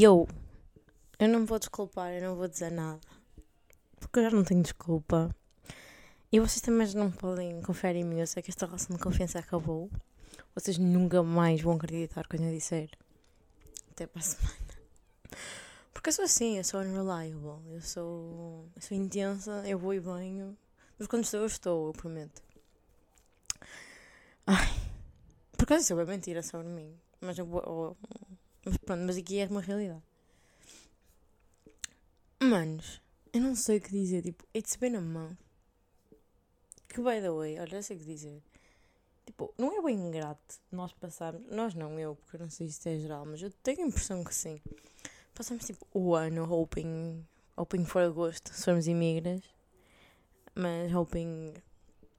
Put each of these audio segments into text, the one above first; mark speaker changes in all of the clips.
Speaker 1: E eu, eu não vou desculpar, eu não vou dizer nada. Porque eu já não tenho desculpa. E vocês também não podem confiar em mim. Eu sei que esta relação de confiança acabou. Vocês nunca mais vão acreditar quando eu disser. Até para a semana. Porque eu sou assim, eu sou unreliable. Eu sou, eu sou intensa, eu vou e venho. Mas quando estou, eu estou, eu prometo. Ai. Por causa disso é mentira sobre mim. Mas eu vou. Mas pronto, mas aqui é uma realidade. Manos, eu não sei o que dizer. Tipo, it's been a month. Que by the way, olha, eu sei o que dizer. Tipo, não é bem ingrato nós passarmos. Nós não, eu, porque eu não sei se é geral, mas eu tenho a impressão que sim. Passamos tipo o ano hoping, hoping for agosto, se formos imigras. Mas hoping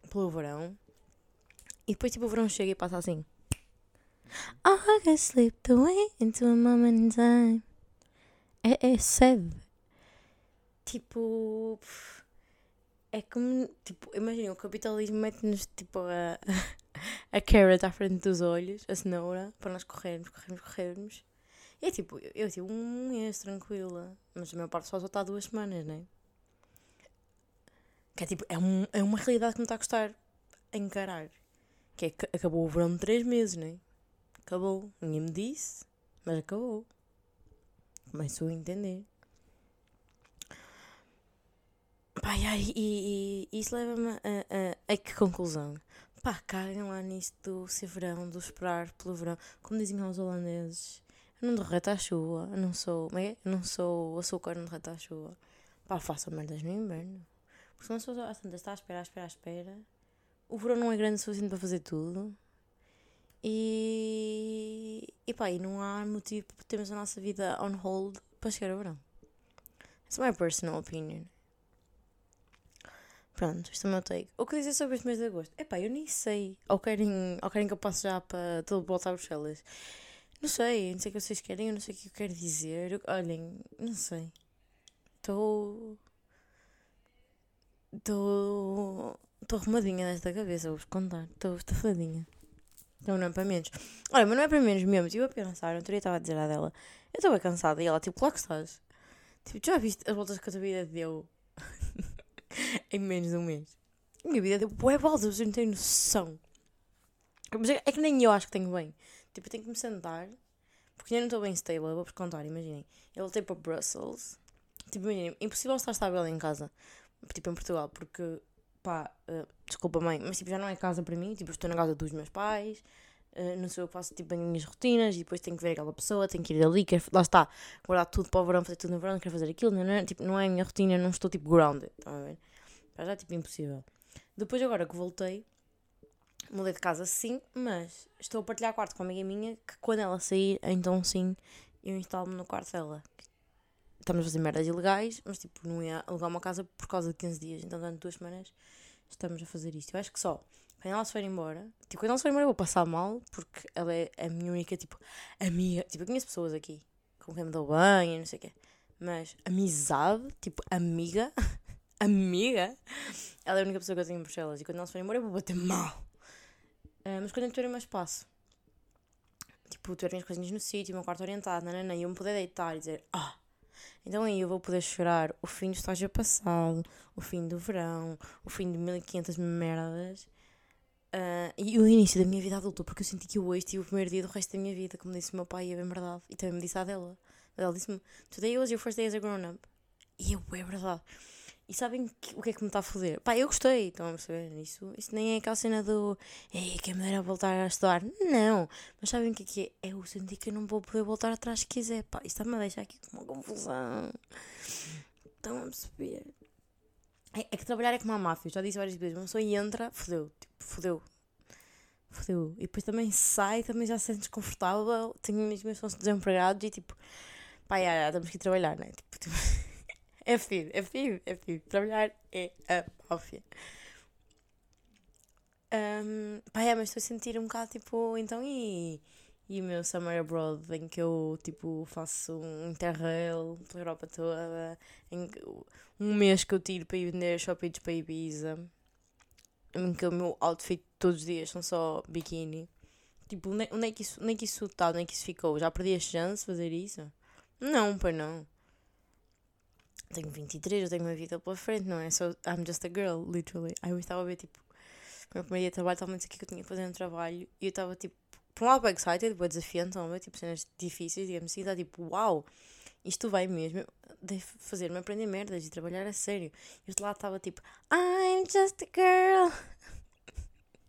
Speaker 1: pelo verão. E depois tipo o verão chega e passa assim. August slipped away into a moment in time. É, é sad. Tipo. É como. Tipo, imagina, o capitalismo mete-nos tipo a, a carrot à frente dos olhos, a cenoura, para nós corrermos, corrermos, corrermos. E é tipo, eu, eu tipo um mês tranquila, mas a maior parte só só está duas semanas, né? Que é tipo, é, um, é uma realidade que me está a custar encarar. Que é que acabou o verão de três meses, né? Acabou. Ninguém me disse, mas acabou. Começo a entender. Pai, ai, e, e, isso leva-me a, a, a, que conclusão? Pá, caguem lá nisso do ser verão, do esperar pelo verão. Como dizem os holandeses, eu não derreto à chuva, eu não sou, é? eu não sou açúcar, não derreto à chuva. Pá, façam merdas no inverno. Porque se não sou às tantas, está à espera, à espera, à espera. O verão não é grande o suficiente para fazer tudo. E, e pá, e não há motivo para termos a nossa vida on hold para chegar ao verão. It's my personal opinion. Pronto, isto é o meu take. O que dizer sobre este mês de agosto? Epá, eu nem sei. Ou querem, ou querem que eu passe já para todo voltar a Bruxelas? Não sei, não sei o que vocês querem, eu não sei o que eu quero dizer. Eu, olhem, não sei. Estou. Estou. Estou arrumadinha desta cabeça, vou-vos contar. Estou estafadinha. Então não é para menos. Olha, mas não é para menos mesmo. Estive a pensar, eu estava a dizer a dela. Eu estava cansada e ela, tipo, claro que estás. Tipo, já viste as voltas que a tua vida deu em menos de um mês? Minha vida deu boé voltas, vocês não têm noção. Mas é, é que nem eu acho que tenho bem. Tipo, eu tenho que me sentar. Porque eu não estou bem stable, vou-vos contar, imaginem. Eu voltei para Brussels. Tipo, imaginem, impossível estar estável em casa. Tipo, em Portugal, porque pá, uh, desculpa mãe, mas tipo, já não é casa para mim, tipo, estou na casa dos meus pais, uh, não sou eu que faço tipo as minhas rotinas e depois tenho que ver aquela pessoa, tenho que ir ali, quero, lá está, guardar tudo para o verão, fazer tudo no verão, quero fazer aquilo, não, é tipo, não é a minha rotina, não estou tipo grounded, estão a ver? Já é tipo impossível. Depois agora que voltei, mudei de casa sim, mas estou a partilhar quarto com uma amiga minha que quando ela sair, então sim, eu instalo-me no quarto dela. Estamos a fazer merdas ilegais, mas tipo, não ia alugar uma casa por causa de 15 dias, então durante duas semanas estamos a fazer isto. Eu acho que só quando ela se for embora, tipo, quando ela se for embora eu vou passar mal, porque ela é a minha única, tipo, amiga. Tipo, eu conheço pessoas aqui com quem me dou banho e não sei o quê, mas amizade, tipo, amiga, amiga, ela é a única pessoa que eu tenho em Bruxelas e quando ela se for embora eu vou bater mal. Uh, mas quando eu tiver mais espaço, tipo, tiver minhas coisinhas no sítio, o meu quarto orientado, nanana, e eu me poder deitar e dizer, ah. Então aí eu vou poder chorar o fim do estágio passado, o fim do verão, o fim de 1500 merdas uh, e o início da minha vida adulta, porque eu senti que hoje tive o primeiro dia do resto da minha vida, como disse o meu pai, e é bem verdade. E também me disse a dela. Ela disse-me: Today was your first day as a grown-up. E eu, é verdade. E sabem que, o que é que me está a foder? Pá, eu gostei, estão a perceber? Isso, isso nem é aquela cena do Ei, quem me dera voltar a estudar. Não, mas sabem o que é que é? Eu senti que eu não vou poder voltar atrás se quiser. Pá, isto está-me a deixar aqui com uma confusão. Estão a perceber? É, é, que trabalhar é como a máfia, já disse várias vezes. Uma pessoa entra, fodeu, tipo, fodeu. Fodeu. E depois também sai, também já se sente desconfortável. Tenho mesmo meus desempregados e tipo, pá, já, já, temos que ir trabalhar, né? Tipo, tipo é fedido, é fedido, é fedido. Trabalhar é a máfia. Um, pá, é, mas estou a sentir um bocado tipo, então e, e o meu Summer Abroad em que eu tipo faço um interrail pela Europa toda, em que, um mês que eu tiro para ir vender shoppings para Ibiza, em que o meu outfit todos os dias são só biquíni. Tipo, onde é que isso, onde é que isso está, onde é que isso ficou? Já perdi a chance de fazer isso? Não, pois não. Tenho 23, eu tenho uma vida pela frente, não é? So, I'm just a girl, literally. Aí eu estava a ver, tipo, o meu primeiro dia de trabalho, estava a dizer que eu tinha que fazer um trabalho e eu estava, tipo, por um lado, bem excited, depois desafiante, estão a ver, tipo, cenas difíceis, digamos assim, está tipo, uau, isto vai mesmo fazer-me aprender merdas e trabalhar a sério. E eu lá estava tipo, I'm just a girl.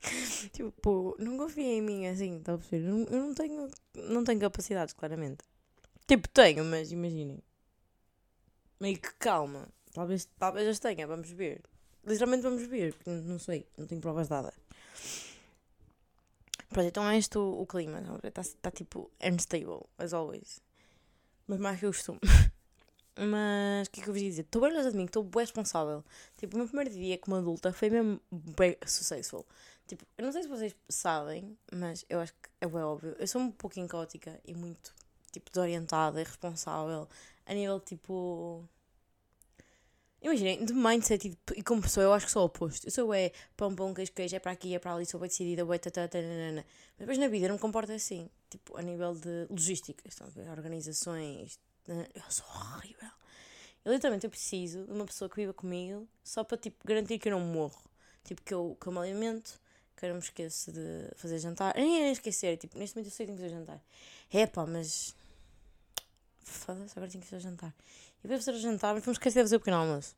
Speaker 1: tipo, não confia em mim assim, está a perceber? Eu não tenho, não tenho capacidades, claramente. Tipo, tenho, mas imaginem. Meio que calma. Talvez, talvez as tenha, vamos ver. Literalmente vamos ver, não sei, não tenho provas dadas. Pronto, então é este o, o clima, está tá, tipo unstable, as always. Mas mais que eu costumo. Mas o que é que eu vos ia dizer? Estou bem orgulhosa de mim, estou bem responsável. Tipo, o meu primeiro dia como adulta foi mesmo bem successful. Tipo, eu não sei se vocês sabem, mas eu acho que é bem óbvio. Eu sou um pouquinho caótica e muito, tipo, desorientada e responsável. A nível, tipo... Imaginem, de mindset e, e como pessoa, eu acho que sou o oposto. Eu sou é pão, pão, queijo, queijo, é para aqui, é para ali, sou bem decidida, bem tatata, Mas depois na vida eu não me comporto assim. Tipo, a nível de logística, estão? Organizações. Eu sou horrível. Eu literalmente eu preciso de uma pessoa que viva comigo só para tipo, garantir que eu não morro. Tipo, que eu, que eu me alimento, que eu não me esqueço de fazer jantar. Nem esquecer, tipo, neste momento eu sei que tenho que fazer jantar. É pá, mas. Foda-se, agora tenho que fazer jantar. E depois fazer o jantar, mas vamos esquecer de fazer o pequeno almoço.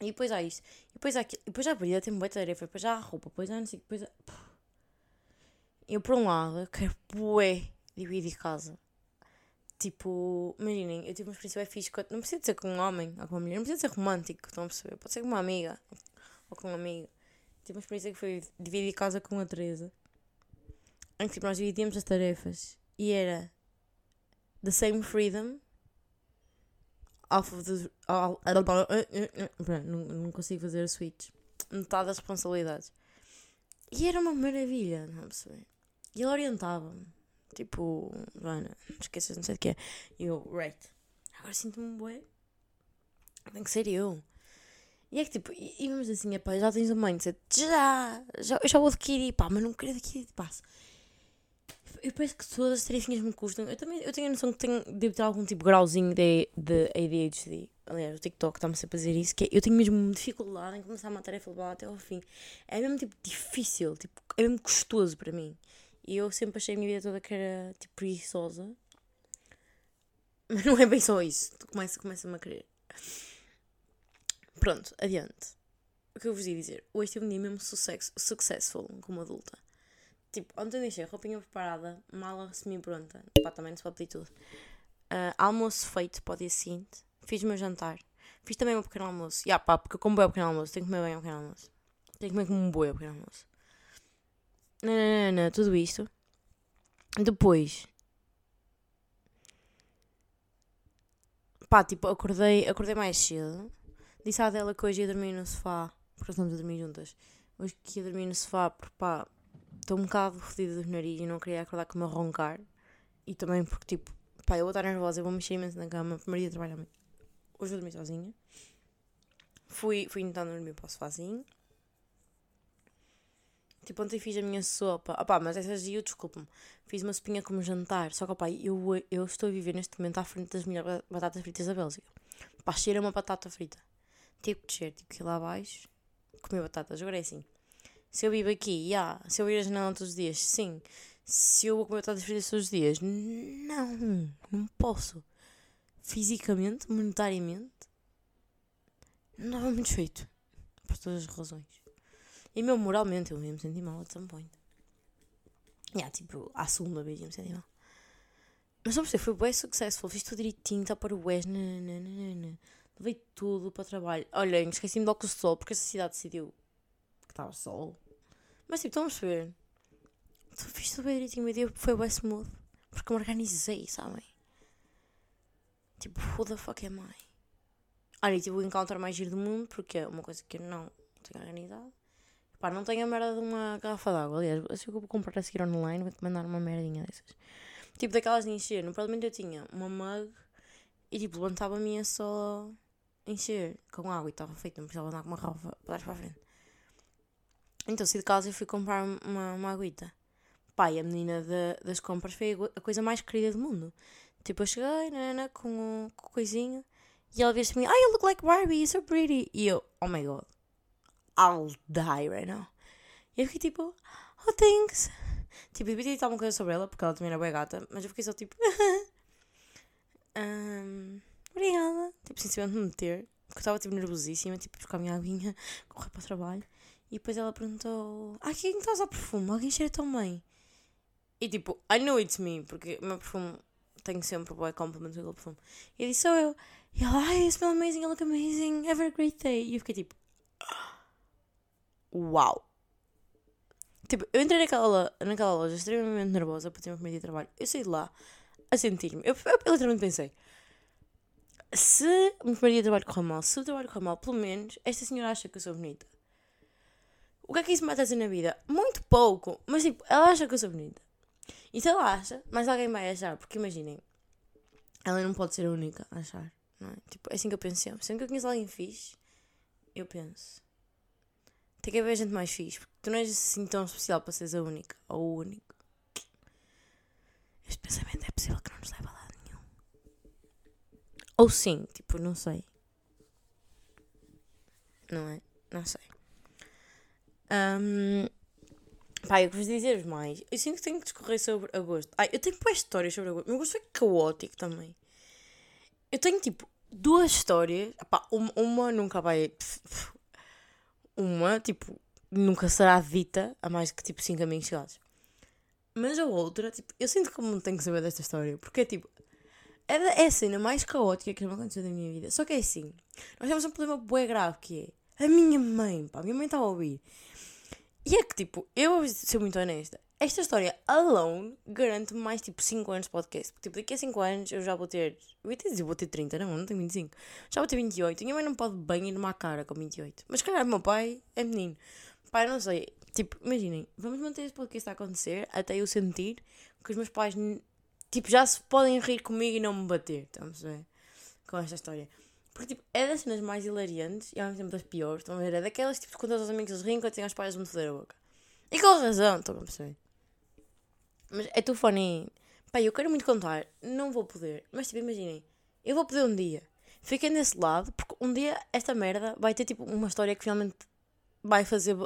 Speaker 1: E depois há isto. E depois há aquilo. E depois há a comida, tem muita tarefa. Depois há a roupa. Depois há não sei Depois há... Eu, por um lado, quero bué dividir casa. Tipo, imaginem, eu tive uma experiência bem fixe. Não precisa ser com um homem ou com uma mulher. Não precisa ser romântico, estão a perceber? Pode ser com uma amiga ou com um amigo. Tive uma experiência que foi dividir casa com a Teresa. Em que tipo, nós dividíamos as tarefas. E era the same freedom off of the. All, não, não consigo fazer a switch. Metade das responsabilidades. E era uma maravilha, não perceber? E ele orientava-me. Tipo, Ana, não esqueças, não sei o que é. E eu, right. Agora sinto-me um bué. Tem que ser eu. E é que tipo, e, vamos assim, pá, já tens o mindset, já, já, eu já vou adquirir, pá, mas não quero adquirir de passo. Eu penso que todas as tarefinhas me custam. Eu também eu tenho a noção que tenho, devo ter algum tipo de grauzinho de, de ADHD. Aliás, o TikTok está-me sempre a dizer isso, que é, eu tenho mesmo dificuldade em começar uma tarefa levar até ao fim. É mesmo tipo difícil, tipo, é mesmo custoso para mim. E eu sempre achei a minha vida toda que era tipo preguiçosa. Mas não é bem só isso. Tu começa, começa-me a querer. Pronto, adiante. O que eu vos ia dizer? Hoje tive um dia mesmo successful como adulta. Tipo, ontem deixei roupinha preparada, mala semi-pronta. Pá, também não se pode pedir tudo. Uh, almoço feito para o dia seguinte. Fiz o meu jantar. Fiz também meu pequeno almoço. E yeah, pá, porque eu como bem o pequeno almoço. Tenho que comer bem o pequeno almoço. Tenho que comer como um boi o pequeno almoço. Não, não, não, não, tudo isto. Depois. Pá, tipo, acordei, acordei mais cedo. Disse à dela que hoje ia dormir no sofá. Porque estamos a dormir juntas. Hoje que ia dormir no sofá porque, pá, estou um bocado fodida do nariz e não queria acordar com o meu roncar. E também porque, tipo, pá, eu vou estar nervosa, eu vou mexer imenso na cama. Primeiro dia trabalho Hoje eu dormi sozinha. Fui, fui então dormir para o sofazinho. Tipo, ontem fiz a minha sopa. Opá, mas essas dias, desculpa-me. Fiz uma sopinha como jantar. Só que, opá, eu, eu estou a viver neste momento à frente das melhores batatas fritas da Bélgica. Pá, cheira uma batata frita. Tive que descer, tive que ir lá abaixo, comer batatas. Agora é assim. Se eu vivo aqui, já. Se eu ir a janela todos os dias, sim. Se eu vou comer batatas fritas todos os dias, não. Não posso. Fisicamente, monetariamente, não dava muito feito. Por todas as razões. E mesmo moralmente, eu me senti mal at some point. Yeah, tipo, à segunda vez eu me senti mal. Mas não perceber, foi bem successful. Fiz tudo direitinho, está para o Wes. Levei tudo para o trabalho. Olhem, esqueci-me do óculos de sol porque essa cidade decidiu que estava sol. Mas tipo, estão a perceber? Fiz tudo bem direitinho, meu dia foi bem smooth. Porque me organizei, sabem? Tipo, who the fuck am I? Olha, tive o encounter mais giro do mundo porque é uma coisa que eu não tenho organizado. Pá, não tenho a merda de uma garrafa d'água. Aliás, se eu vou comprar a seguir online, vou-te mandar uma merdinha dessas. Tipo daquelas de encher. No Parlamento eu tinha uma mug e tipo levantava-me só encher com água e estava feito. Não precisava andar com uma garrafa para trás para a frente. Então saí de casa e fui comprar uma, uma aguita. E a menina de, das compras foi a coisa mais querida do mundo. Tipo, eu cheguei, nanana, com o, com coisinho. E ela vira-se para mim, ah, you look like Barbie, you're so pretty. E eu, oh my god, I'll die right now. E eu fiquei tipo, oh, thanks. Tipo, devia dizer alguma coisa sobre ela, porque ela também era bem gata, mas eu fiquei só tipo, um, obrigada. Tipo, sinceramente me meter, porque eu estava tipo nervosíssima, tipo, buscar a minha aguinha, correr para o trabalho. E depois ela perguntou, ah, quem está a usar perfume? Alguém cheira tão bem. E tipo, I know it's me, porque o meu perfume tenho sempre boa compliment com aquele perfume. E eu disse, sou eu. E ela, ai, you smell amazing, you look amazing, have a great day. E eu fiquei tipo, uau. Tipo, eu entrei naquela, naquela loja extremamente nervosa para ter uma comédia de trabalho. Eu saí de lá a sentir-me. Eu, eu, eu literalmente pensei, se o meu primeiro dia de trabalho correr mal, se o trabalho correr mal, pelo menos esta senhora acha que eu sou bonita. O que é que isso me vai na vida? Muito pouco, mas tipo, ela acha que eu sou bonita. E se ela acha, mas alguém vai achar, porque imaginem, ela não pode ser a única a achar, não é? Tipo, é assim que eu penso sempre. Sempre que eu conheço alguém fixe, eu penso. Tem que haver gente mais fixe, porque tu não és assim tão especial para seres a única ou o único. Este pensamento é possível que não nos leve a lado nenhum. Ou sim, tipo, não sei. Não é? Não sei. Um, Pá, eu vos dizer mais. Eu sinto que tenho que discorrer sobre agosto. Ai, eu tenho boas histórias sobre agosto. Meu agosto foi caótico também. Eu tenho tipo duas histórias. Pá, uma, uma nunca vai. Uma, tipo, nunca será dita a mais que tipo 5 amigos chegados. Mas a outra, tipo, eu sinto que não tenho que saber desta história. Porque é tipo. É, a cena mais caótica que já me aconteceu da minha vida. Só que é assim. Nós temos um problema bué grave que é. A minha mãe, pá, minha mãe está a ouvir. E é que, tipo, eu vou ser muito honesta. Esta história alone garante-me mais, tipo, 5 anos de podcast. Porque, tipo, daqui a 5 anos eu já vou ter. Eu ia dizer, vou ter 30, não, não tenho 25. Já vou ter 28. E minha mãe não pode bem ir-me à cara com 28. Mas, calhar, meu pai é menino. Pai, não sei. Tipo, imaginem, vamos manter este podcast a acontecer até eu sentir que os meus pais, tipo, já se podem rir comigo e não me bater. Estamos a ver? Com esta história. Porque, tipo, é das cenas mais hilariantes e ao mesmo tempo das piores. Estão a ver? É daquelas, tipo, quando os amigos riem quando têm os pais a me foder a boca. E com razão, estão a perceber? Mas é too funny. Pai, eu quero muito contar. Não vou poder. Mas, tipo, imaginem. Eu vou poder um dia. Fiquem desse lado, porque um dia esta merda vai ter, tipo, uma história que finalmente vai fazer.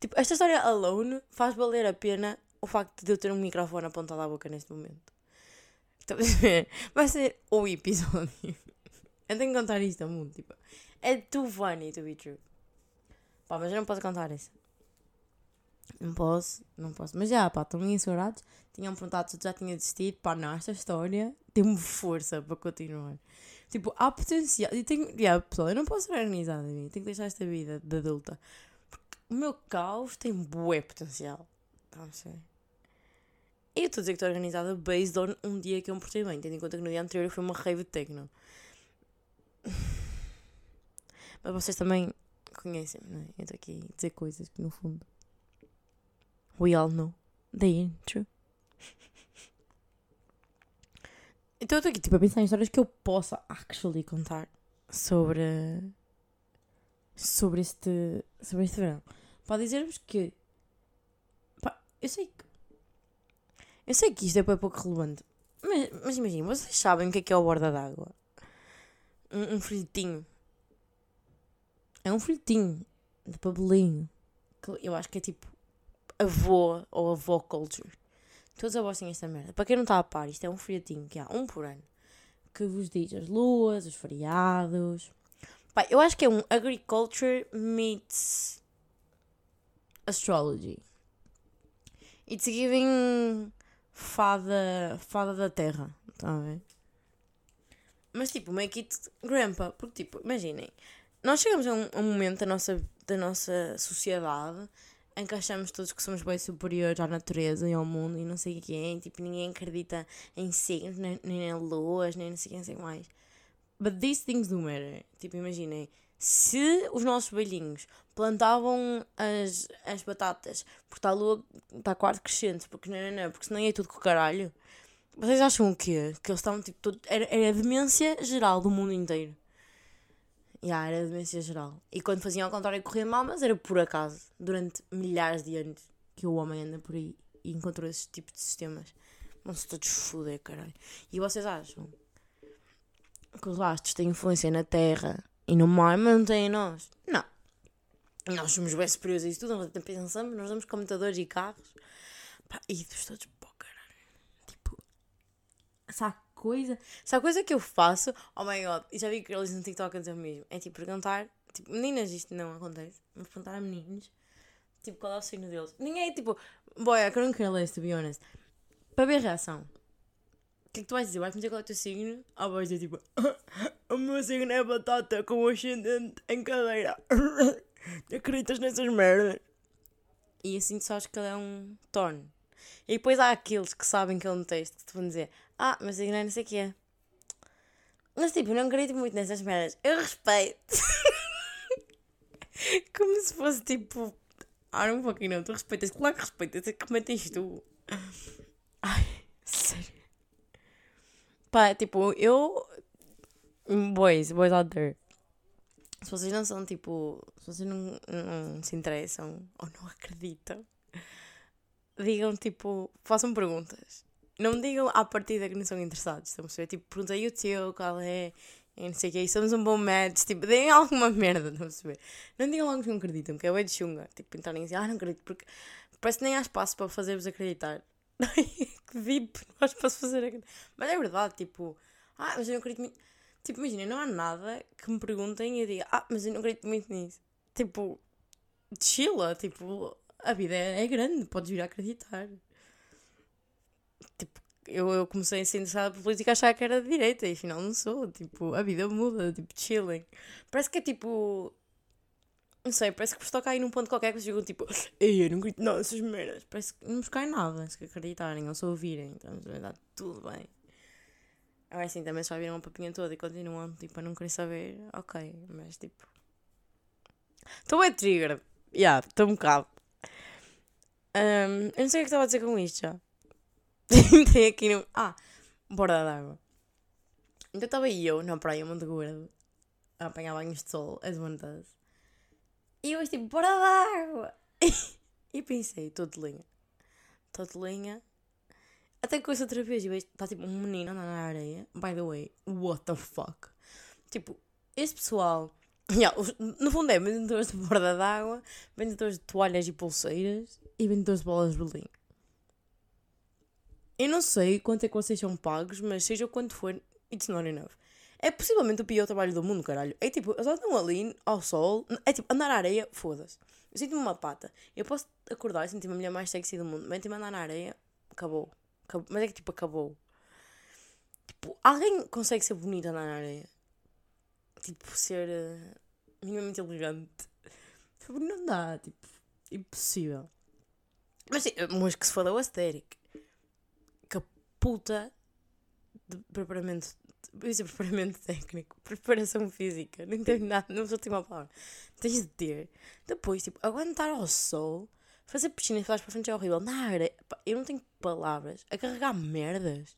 Speaker 1: Tipo, esta história alone faz valer a pena o facto de eu ter um microfone apontado à boca neste momento. Estão a ver? Vai ser o episódio. Eu tenho que contar isto ao mundo, tipo. É too funny to be true. Pá, mas eu não posso contar isso. Não posso, não posso. Mas já, pá, estão insegurados. Tinham perguntado se eu já tinha desistido. Pá, não, esta história tem-me força para continuar. Tipo, há potencial. E tenho. Yeah, pessoal, eu não posso ser organizada mim. Tenho que deixar esta vida de adulta. Porque o meu caos tem bué potencial. Não sei. Eu estou a dizer que estou organizada based on um dia que eu me portei bem. Tendo em conta que no dia anterior foi uma rave de techno. Mas vocês também conhecem, não é? Eu estou aqui a dizer coisas que no fundo. We all know. They ain't true. Então eu estou aqui tipo, a pensar em histórias que eu possa actually contar sobre. sobre este. sobre este verão. Para dizer-vos que. Pá, eu sei que. Eu sei que isto é pouco relevante. Mas, mas vocês sabem o que é que é o borda d'água? Um, um folhetinho. É um folhetinho de papelinho. Que eu acho que é tipo avô ou avó culture. Todos avós têm esta merda. Para quem não está a par, isto é um folhetinho que há um por ano. Que vos diz as luas, os feriados. Pá, eu acho que é um agriculture meets astrology. It's giving fada, fada da terra. Estão a ver? Mas tipo, make it grandpa. Porque tipo, imaginem, nós chegamos a um, a um momento da nossa, da nossa sociedade em que achamos todos que somos bem superiores à natureza e ao mundo e não sei o que é, tipo, ninguém acredita em signos, nem, nem em luas, nem não sei o que, sei mais. But these things do matter. Tipo, imaginem, se os nossos velhinhos plantavam as, as batatas porque está a lua, está quase crescente, porque não, não, não, porque senão é tudo com o caralho, vocês acham o quê? Que eles estavam tipo, todo, era, era a demência geral do mundo inteiro. Yeah, era demência geral. E quando faziam ao contrário corria mal, mas era por acaso. Durante milhares de anos que o homem anda por aí e encontrou esse tipo de sistemas. Vão-se todos foder, caralho. E vocês acham que os astros têm influência na Terra e no mar, mas não têm em nós? Não. Nós somos bem superiores a isso tudo, nós até pensamos, nós damos computadores e carros. Pá, e dos todos, há coisa, há coisa que eu faço, oh my god, e já vi que eles no TikTok a dizer mesmo, é tipo perguntar, tipo, meninas, isto não acontece, mas perguntar a meninos, tipo, qual é o signo deles. Ninguém, tipo, boy, I couldn't care less, to be honest. Para ver a reação. O que é que tu vais dizer? Vais me dizer qual é o teu signo? Ah, vais dizer tipo, o meu signo é batata com o ascendente em cadeira. Acreditas nessas merdas? E assim tu sabes que ele é um torno. E depois há aqueles que sabem que é um texto que te vão dizer, ah, mas signo é não sei o que é. Mas tipo, não acredito muito nessas merdas. Eu respeito. Como se fosse tipo. Ah, não fucking não, tu respeitas. Claro que respeitas, é é tens tu. Ai, sério. Pá, tipo, eu. Boys, boys out there. Se vocês não são tipo. Se vocês não, não se interessam ou não acreditam, digam tipo. Façam perguntas. Não me digam à partida que não são interessados. Estão a perceber? Tipo, perguntei o teu, qual é. E não sei o que, somos um bom match. Tipo, deem alguma merda, estão a perceber? Não digam logo que não acreditam, que é o de chunga. Tipo, entrarem assim, ah, não acredito, porque parece que nem há espaço para fazer-vos acreditar. que VIP, não há espaço para fazer acreditar. Mas é verdade, tipo, ah, mas eu não acredito muito. Tipo, imagina, não há nada que me perguntem e eu diga, ah, mas eu não acredito muito nisso. Tipo, chila, tipo, a vida é, é grande, podes vir a acreditar. Tipo, eu, eu comecei a ser interessada por política a achar que era de direita e afinal não sou. Tipo, a vida muda, tipo, chilling. Parece que é tipo. Não sei, parece que vos toca aí num ponto qualquer que vocês ficam tipo, ei, eu não acredito nada essas merdas. Parece que não vos cai nada se acreditarem ou se ouvirem. Então, vai dar tudo bem. Agora assim, também só viram uma papinha toda e continuam, tipo, a não querer saber. Ok, mas tipo. Estou bem trigger. Já, yeah, estou um bocado. Um, eu não sei o que estava a dizer com isto já. Tem aqui no. Ah, borda d'água. Então estava eu na praia Monte Gordo a apanhar banhos de sol, as one does. E eu tipo, borda d'água! e pensei, estou de linha. Estou de linha. Até que ouço outra vez e vejo, está tipo um menino andando na areia. By the way, what the fuck? Tipo, este pessoal. Yeah, no fundo é vendedores de borda d'água, vendedores de toalhas e pulseiras e vendedores de bolas de Berlim. Eu não sei quanto é que vocês são pagos, mas seja quanto for, it's not enough. É possivelmente o pior trabalho do mundo, caralho. É tipo, eles estão ali ao sol, é tipo, andar na areia, foda-se. Eu sinto-me uma pata. Eu posso acordar e sentir-me a mulher mais sexy do mundo, mas tipo, andar na areia, acabou. acabou. Mas é que tipo, acabou. Tipo, alguém consegue ser bonita andar na areia? Tipo, ser uh, minimamente elegante. Tipo, não dá, tipo, impossível. Mas, mas que se foda o aesthetic puta de preparamento. Eu ia preparamento técnico, preparação física, não entendo nada, não só tenho uma palavra. Tens de ter. Depois, tipo, aguentar ao sol, fazer piscina e falar para frente é horrível. Na área, eu não tenho palavras. A carregar merdas.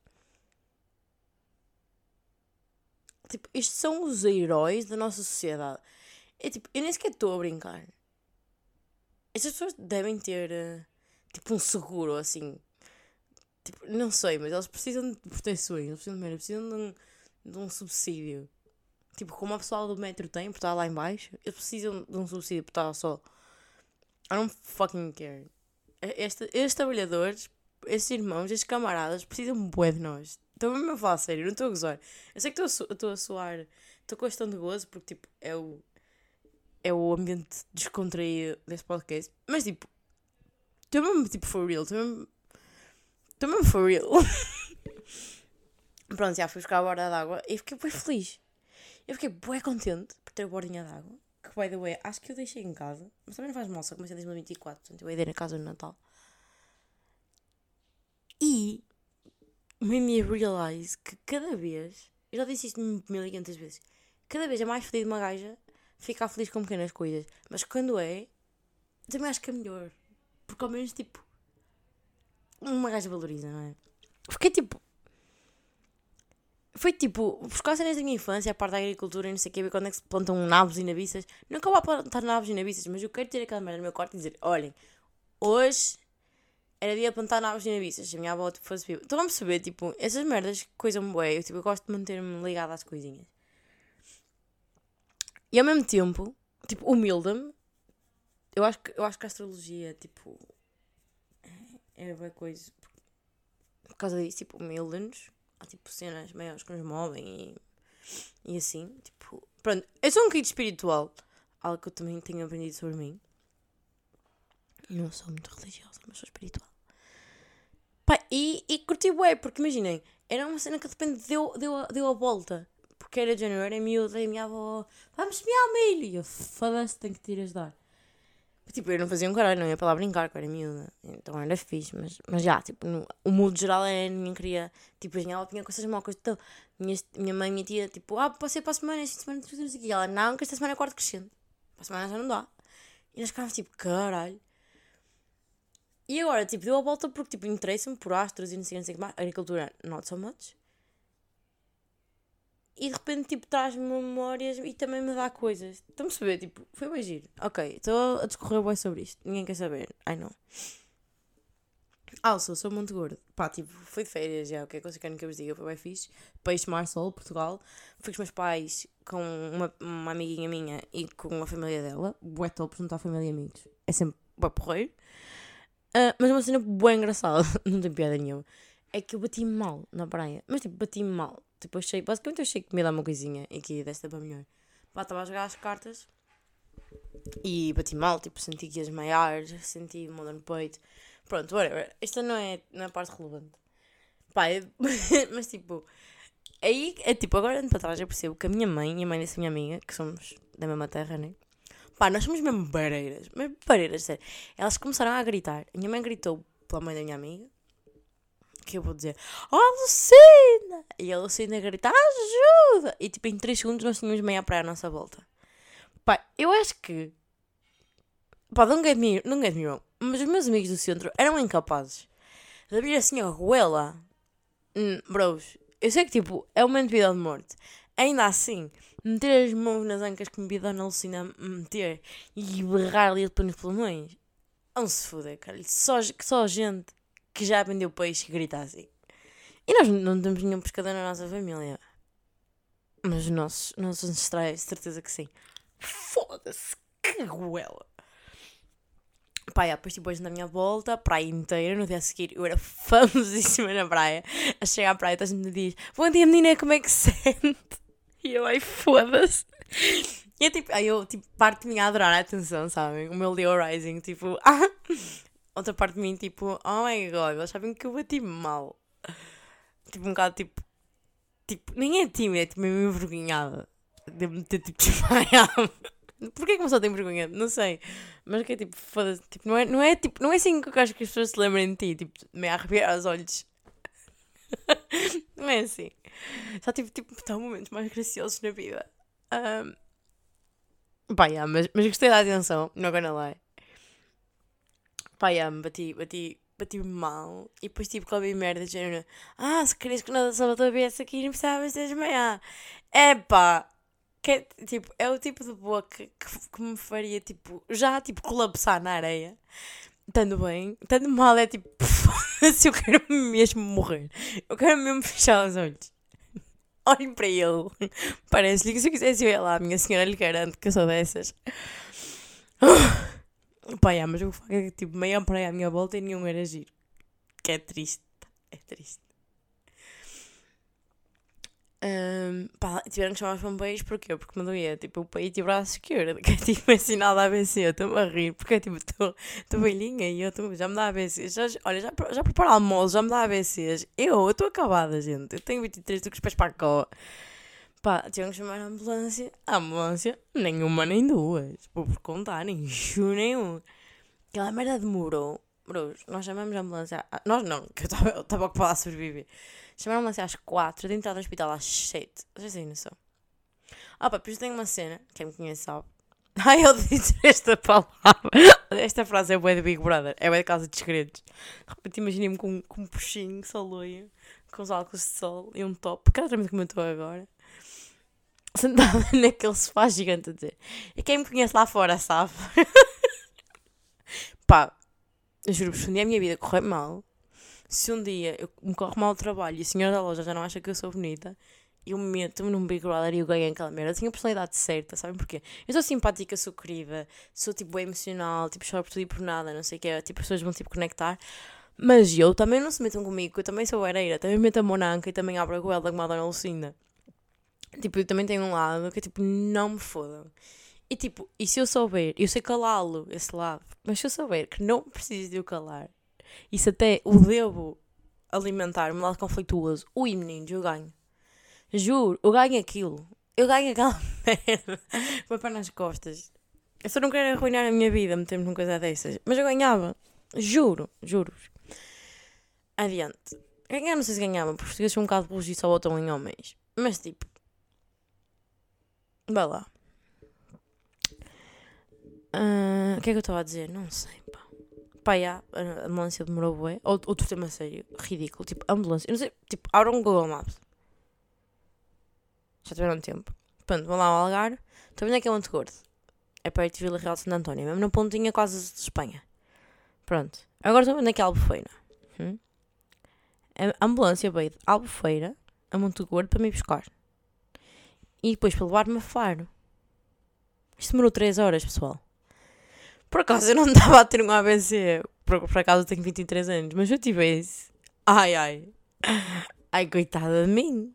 Speaker 1: Tipo, estes são os heróis da nossa sociedade. É tipo, eu nem sequer estou a brincar. Estas pessoas devem ter, uh, tipo, um seguro, assim, Tipo, não sei, mas eles precisam de proteções, eles precisam de, precisam de um, de um subsídio. Tipo, como a pessoal do metro tem, por estar lá em baixo, eles precisam de um subsídio por estar só. I don't fucking care. Este, estes trabalhadores, estes irmãos, estes camaradas precisam bué de nós. Estou mesmo a falar sério, não estou a gozar. Eu sei que estou a suar, estou com questão de gozo, porque tipo, é o, é o ambiente descontraído desse podcast. Mas tipo, estou mesmo tipo for real, estou mesmo Estou mesmo for real. Pronto, já fui buscar a borda d'água e fiquei bem feliz. Eu fiquei bem contente por ter a bordinha d'água. Que, by the way, acho que eu deixei em casa. Mas também não faz mal, só comecei em 2024. Portanto, eu ia na casa no Natal. E made me realize que cada vez, eu já disse isto 1500 vezes, cada vez é mais feliz uma gaja ficar feliz com pequenas coisas. Mas quando é, também acho que é melhor. Porque ao menos, tipo, uma gaja valoriza, não é? Porque tipo. Foi tipo, buscar cenas da minha infância, a parte da agricultura e não sei o que, ver quando é que se plantam nabos e nabiças. Nunca vou plantar nabos e nabiças, mas eu quero ter aquela merda no meu quarto e dizer: olhem, hoje era dia para plantar novos dinamistas. Se a minha avó tipo, fosse viva. Estão a perceber, tipo, essas merdas coisam bué. Eu, tipo, eu gosto de manter-me ligada às coisinhas. E ao mesmo tempo, tipo, humilda-me. Eu acho, que, eu acho que a astrologia, tipo, é, boa coisa. Por causa disso, tipo, humilda-nos. Há, tipo, cenas maiores que nos movem e, e assim, tipo... Pronto, eu sou um bocadinho espiritual. Algo que eu também tenho aprendido sobre mim. Não sou muito religiosa, mas sou espiritual. Pá, e, e curti bué, porque imaginem, era uma cena que de repente deu, deu, deu a volta. Porque era de janeiro, era miúda e a minha avó, vamos semear milho. E eu, foda-se, tenho que te ir ajudar. Tipo, eu não fazia um caralho, não ia para lá brincar, que era miúda. Então era fixe, mas, mas já, tipo, no, o mundo geral era, ninguém queria. Tipo, a ela tinha coisas mocas. Então, minha, minha mãe minha tia, tipo, ah, posso para a semana, esta semana, tudo isso aqui. E ela, não, que esta semana é quarto crescente. Para a semana já não dá. E nós ficávamos tipo, caralho. E agora, tipo, deu a volta porque, tipo, interessa-me por astros e não sei, não sei o que mais. Agricultura, not so much. E de repente, tipo, traz-me memórias e também me dá coisas. Estão a perceber? Tipo, foi bem giro. Ok, estou a discorrer bem sobre isto. Ninguém quer saber. I know. Also, sou muito gordo. Pá, tipo, fui de férias já, o que é que eu que eu vos diga? Foi bem fixe. Peixe Mar Sol, Portugal. Fui com os meus pais, com uma, uma amiguinha minha e com a família dela. Bué top juntar família e amigos. É sempre bué porreiro. Uh, mas uma cena bem engraçada, não tem piada nenhuma, é que eu bati mal na praia. Mas tipo, bati mal. Eu achei, basicamente eu achei que me ia uma coisinha e que desta para melhor. Pá, estava a jogar as cartas e bati mal, tipo, senti que ia desmaiar, senti uma dor no peito. Pronto, whatever. Esta não é, não é a parte relevante. Pá, é, mas tipo, aí é tipo, agora ando para trás eu percebo que a minha mãe e a mãe dessa minha amiga, que somos da mesma terra, né? Pá, nós somos mesmo bareiras. Mesmo bareiras, sério. Elas começaram a gritar. A minha mãe gritou pela mãe da minha amiga. Que eu vou dizer, oh Lucina! E a Lucina grita, ajuda! E tipo, em 3 segundos nós tínhamos meia praia à nossa volta. Pá, eu acho que. Pá, não get me, não get me wrong. Mas os meus amigos do centro eram incapazes de abrir assim a goela. Hum, bros, eu sei que tipo, é uma entidade de morte. Ainda assim, meter as mãos nas ancas que me vi Dona Lucina meter e berrar ali nos pulmões. Não se foder, cara. Só, só gente que já vendeu peixe que grita assim. E nós não temos nenhum pescador na nossa família. Mas os nossos, nossos ancestrais, certeza que sim. Foda-se, que goela. Pá, yeah, depois tipo hoje na minha volta, praia inteira, no dia a seguir eu era famosíssima na praia. A chegar à praia, toda a gente me diz: Bom dia menina, como é que se sente? E eu, ai, foda-se. E é tipo, aí eu, tipo, parte de mim a adorar a atenção, sabem? O meu Leo Rising, tipo, ah! Outra parte de mim, tipo, oh my god, eles sabem que eu bati mal. Tipo, um bocado, tipo, tipo, nem é tímida, é tipo, meio envergonhada. Devo-me ter, tipo, desmaiado. Porquê que uma pessoa tem vergonha? Não sei. Mas que é tipo, foda-se. Tipo, não, é, não, é, tipo, não é assim que eu acho que as pessoas se lembrem de ti. Tipo, meio a arrepiar os olhos. não é assim. Só tive tipo, estão momentos mais graciosos na vida. Um, pá, yeah, mas, mas gostei da atenção, não gonna lie. Pá, yeah, bati, bati, bati mal. E depois tipo, comi merda de género. Ah, se querias que nada salva a tua cabeça aqui, não precisavas de desmaiar. É pá. Que tipo, é o tipo de boa que, que, que me faria, tipo, já, tipo, colapsar na areia. Estando bem. Estando mal é tipo, se eu quero mesmo morrer. Eu quero mesmo fechar os olhos. Olhem para ele. Parece-lhe que se eu quisesse ir lá, a minha senhora lhe garante que eu sou dessas. Pá, yeah, mas o facto é que tipo, meia praia à minha volta e nenhum era giro. Que é triste. É triste. Um, pá, tiveram que chamar os bombeiros porquê? Porque me doía, tipo, o peito e o braço esquerdo, que é tipo ensinado a ABC, eu estou a rir, porque é tipo, estou velhinha e eu tô, já me dá ABC, já, olha, já, já preparo almoço, já me dá ABCs, eu estou acabada, gente, eu tenho 23, estou com os pés para a cola. Pá, tiveram que chamar a ambulância, a ambulância, nenhuma nem duas, vou por contar, nem chu nenhum. Aquela merda demorou, bros, nós chamamos a ambulância, nós não, que eu estava ocupada a sobreviver. Chamaram-me assim às 4, eu tenho entrado no hospital às 7. Vocês têm noção? Ah, pá, depois tenho uma cena, quem me conhece sabe. Ai, eu disse esta palavra. Esta frase é boa de Big Brother, é boa de Casa de Segredos. De repente imaginei-me com, com um puxinho, saloia, com os óculos de sol e um top, exatamente como eu estou agora. Sentada naquele sofá gigante a dizer. E quem me conhece lá fora sabe. Pá, Eu juro, se um dia a minha vida correr mal, se um dia eu me corre mal o trabalho e a senhora da loja já não acha que eu sou bonita, eu meto-me num Big Brother e eu ganho aquela merda. Eu tenho a personalidade certa, sabem porquê? Eu sou simpática, sou querida, sou tipo emocional, tipo choro por tudo e por nada, não sei o que, tipo as pessoas vão tipo conectar. Mas eu também não se metam comigo, eu também sou areira, também meto a monanca e também abro a goela como a Dona Lucinda. Tipo, eu também tenho um lado que é tipo, não me fodam. E tipo, e se eu souber, eu sei calá-lo, esse lado, mas se eu souber que não preciso de o calar, isso até o devo alimentar, um lado conflituoso, ui meninos, eu ganho. Juro, eu ganho aquilo. Eu ganho aquela merda. Foi para nas costas. Eu só não quero arruinar a minha vida meter-me numa coisa dessas. Mas eu ganhava. Juro, juro. Adiante. Ganhar não sei se ganhava, porque portugueses são um bocado e só votam em homens. Mas tipo. Vai lá. Uh, o que é que eu estava a dizer? Não sei, pá. Pá, já, a ambulância demorou bué. Outro tema sério, ridículo. Tipo, ambulância. Eu não sei, tipo, abram um Google Maps. Já tiveram tempo. Pronto, vão lá ao Algar. Estou vendo é que é Monte Gordo. É perto de Vila Real de Santo António. Mesmo na pontinha quase de Espanha. Pronto. Agora estou aqui a Albufeira. Hum? A ambulância veio de Albufeira a Monte Gordo para me buscar. E depois para levar-me a Faro. Isto demorou 3 horas, pessoal. Por acaso eu não estava a ter um ABC. Por, por acaso eu tenho 23 anos. Mas eu tive esse. Ai, ai. Ai, coitada de mim.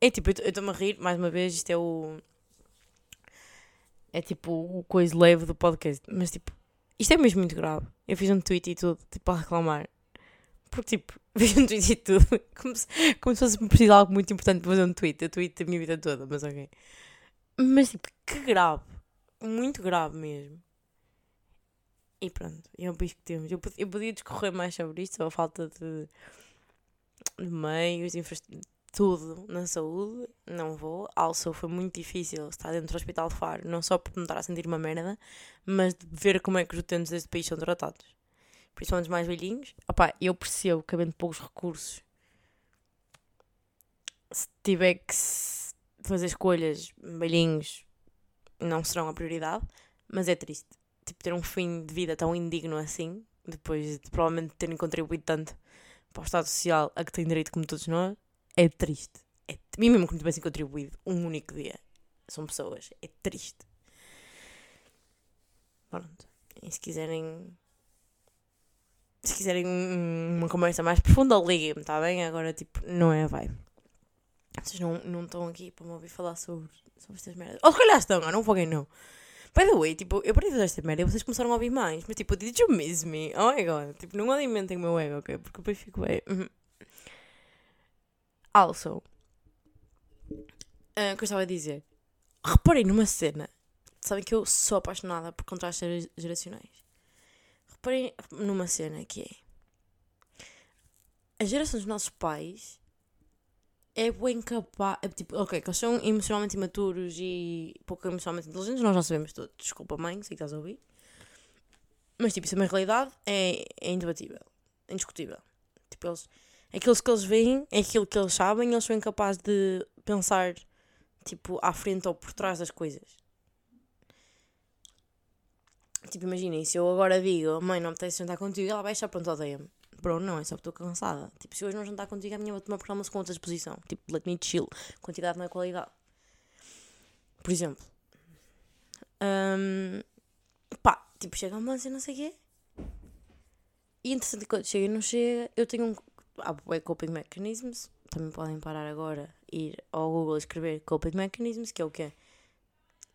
Speaker 1: É tipo, eu estou-me a rir, mais uma vez, isto é o. É tipo o coisa leve do podcast. Mas tipo, isto é mesmo muito grave. Eu fiz um tweet e tudo, tipo, a reclamar. Porque tipo, fiz um tweet e tudo. Como se, como se fosse preciso algo muito importante para fazer um tweet. Eu tweet a minha vida toda, mas ok. Mas tipo, que grave. Muito grave mesmo. E pronto, é o bicho que temos. Eu, eu podia discorrer mais sobre isto, sobre a falta de, de meios, infraestrutura tudo na saúde, não vou. Also, foi muito difícil estar dentro do hospital de Faro, não só por me estar a sentir uma merda, mas de ver como é que os utentes deste país são tratados. Principalmente os mais velhinhos. Opá, eu percebo que havendo poucos recursos, se tiver que fazer escolhas, velhinhos não serão a prioridade, mas é triste. Tipo, ter um fim de vida tão indigno assim, depois de provavelmente terem contribuído tanto para o Estado Social a que têm direito como todos nós, é triste. É, mim mesmo que não tivessem contribuído um único dia. São pessoas. É triste. Pronto. E se quiserem. Se quiserem uma conversa mais profunda, liguem-me, está bem? Agora, tipo, não é a vibe. Vocês não, não estão aqui para me ouvir falar sobre, sobre estas merdas. Ou se calhar estão, não foguem, não. By the way, tipo, eu parei de fazer esta merda e vocês começaram a ouvir mais. Mas, tipo, did you miss me? Oh my god. Tipo, não alimentem o meu ego, ok? Porque depois fico bem. Uhum. Also, uh, o que eu estava a dizer? Reparei numa cena. Sabem que eu sou apaixonada por contrastes geracionais. Reparei numa cena que é. A geração dos nossos pais é bem capaz. É, tipo, ok, que eles são emocionalmente imaturos e pouco emocionalmente inteligentes, nós já sabemos tudo. Desculpa, mãe, sei que estás a ouvir. Mas, tipo, isso é uma realidade, é, é indebatível, é indiscutível. Tipo, eles aquilo que eles veem é aquilo que eles sabem, eles são incapazes de pensar tipo à frente ou por trás das coisas. Tipo, imaginem, se eu agora digo, mãe, não me apetece jantar contigo, ela vai achar, pronto, odeia-me. Pronto, não, é só porque estou cansada. Tipo, se hoje não jantar contigo, a minha vai tomar porque almoço com outra disposição. Tipo, let me chill. Quantidade não é qualidade. Por exemplo. Um, pá, tipo, chega a ambulância, não sei o quê. E interessante, quando chega e não chega, eu tenho um há bué coping mechanisms. Também podem parar agora, ir ao Google escrever coping mechanisms, que é o que é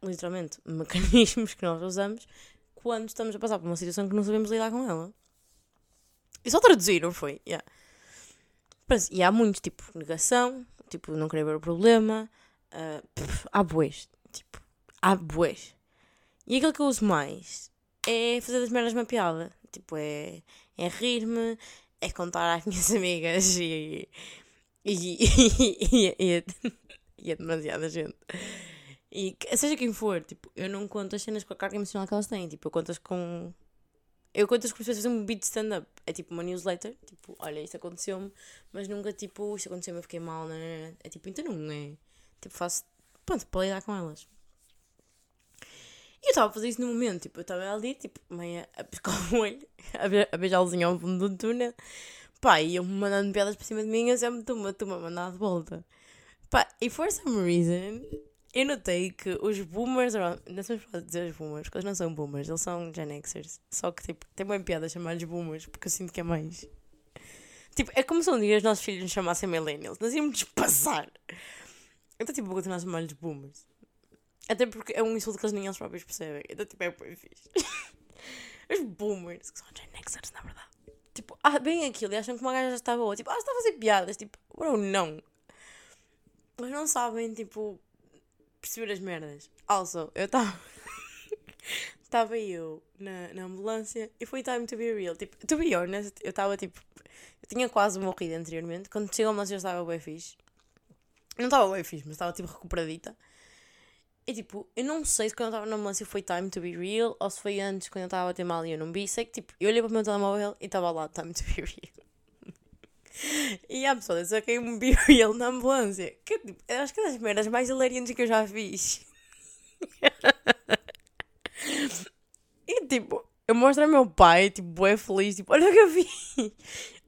Speaker 1: literalmente mecanismos que nós usamos quando estamos a passar por uma situação que não sabemos lidar com ela. E só traduzir, não foi? Yeah. E há muitos, tipo, negação, tipo, não querer ver o problema. Uh, pff, há boés. Tipo, há boés. E aquilo que eu uso mais é fazer das merdas uma piada. Tipo, é, é rir-me, é contar às minhas amigas e. e, e, e, é, e é demasiada gente. E seja quem for, tipo, eu não conto as cenas com a carga emocional que elas têm, tipo, eu conto-as com. Eu conto-as como se fosse um beat stand-up. É tipo uma newsletter, tipo, olha, isto aconteceu-me, mas nunca tipo, isto aconteceu-me, eu fiquei mal, né? É tipo, então não é. Tipo, faço. Pronto, para lidar com elas. E eu estava a fazer isso no momento, tipo, eu estava ali, tipo, meia a pescar o olho, a, be a beijar-lozinho ao fundo do túnel. Pá, e eu me mandando piadas por cima de mim, eu sempre estou-me a mandar de volta. Pá, e for some reason, eu notei que os boomers, não sei se dizer os boomers, porque eles não são boomers, eles são Gen Xers. Só que, tipo, tem bem piada chamar-lhes boomers, porque eu sinto que é mais. Tipo, é como se um dia os nossos filhos nos chamassem millennials, nós íamos passar. Então, tipo, vou continuar a chamar-lhes boomers. Até porque é um insulto que eles nem eles próprios percebem. Então, tipo, é bem fixe. Os boomers, que são Gen Xers, na verdade. Tipo, ah, bem aquilo e acham que uma gaja já está boa. Tipo, ah, está a fazer piadas. Tipo, bro, não. Mas não sabem, tipo, perceber as merdas. Also, eu estava. Estava eu na, na ambulância e foi time to be real. Tipo, to be honest, eu estava tipo. Eu tinha quase morrido anteriormente. Quando chegou a ambulância eu estava bem fixe. Não estava bem fixe, mas estava tipo recuperadita. E tipo, eu não sei se quando eu estava na ambulância foi time to be real ou se foi antes quando eu estava a ter mal e eu não vi. Sei que tipo, eu olhei para o meu telemóvel e estava lá time to be real. E a pessoa, eu saquei um be real na ambulância. Que, tipo, acho que é das merdas mais hilariantes que eu já fiz. e tipo, eu mostro ao meu pai, tipo, é feliz, tipo, olha o que eu vi.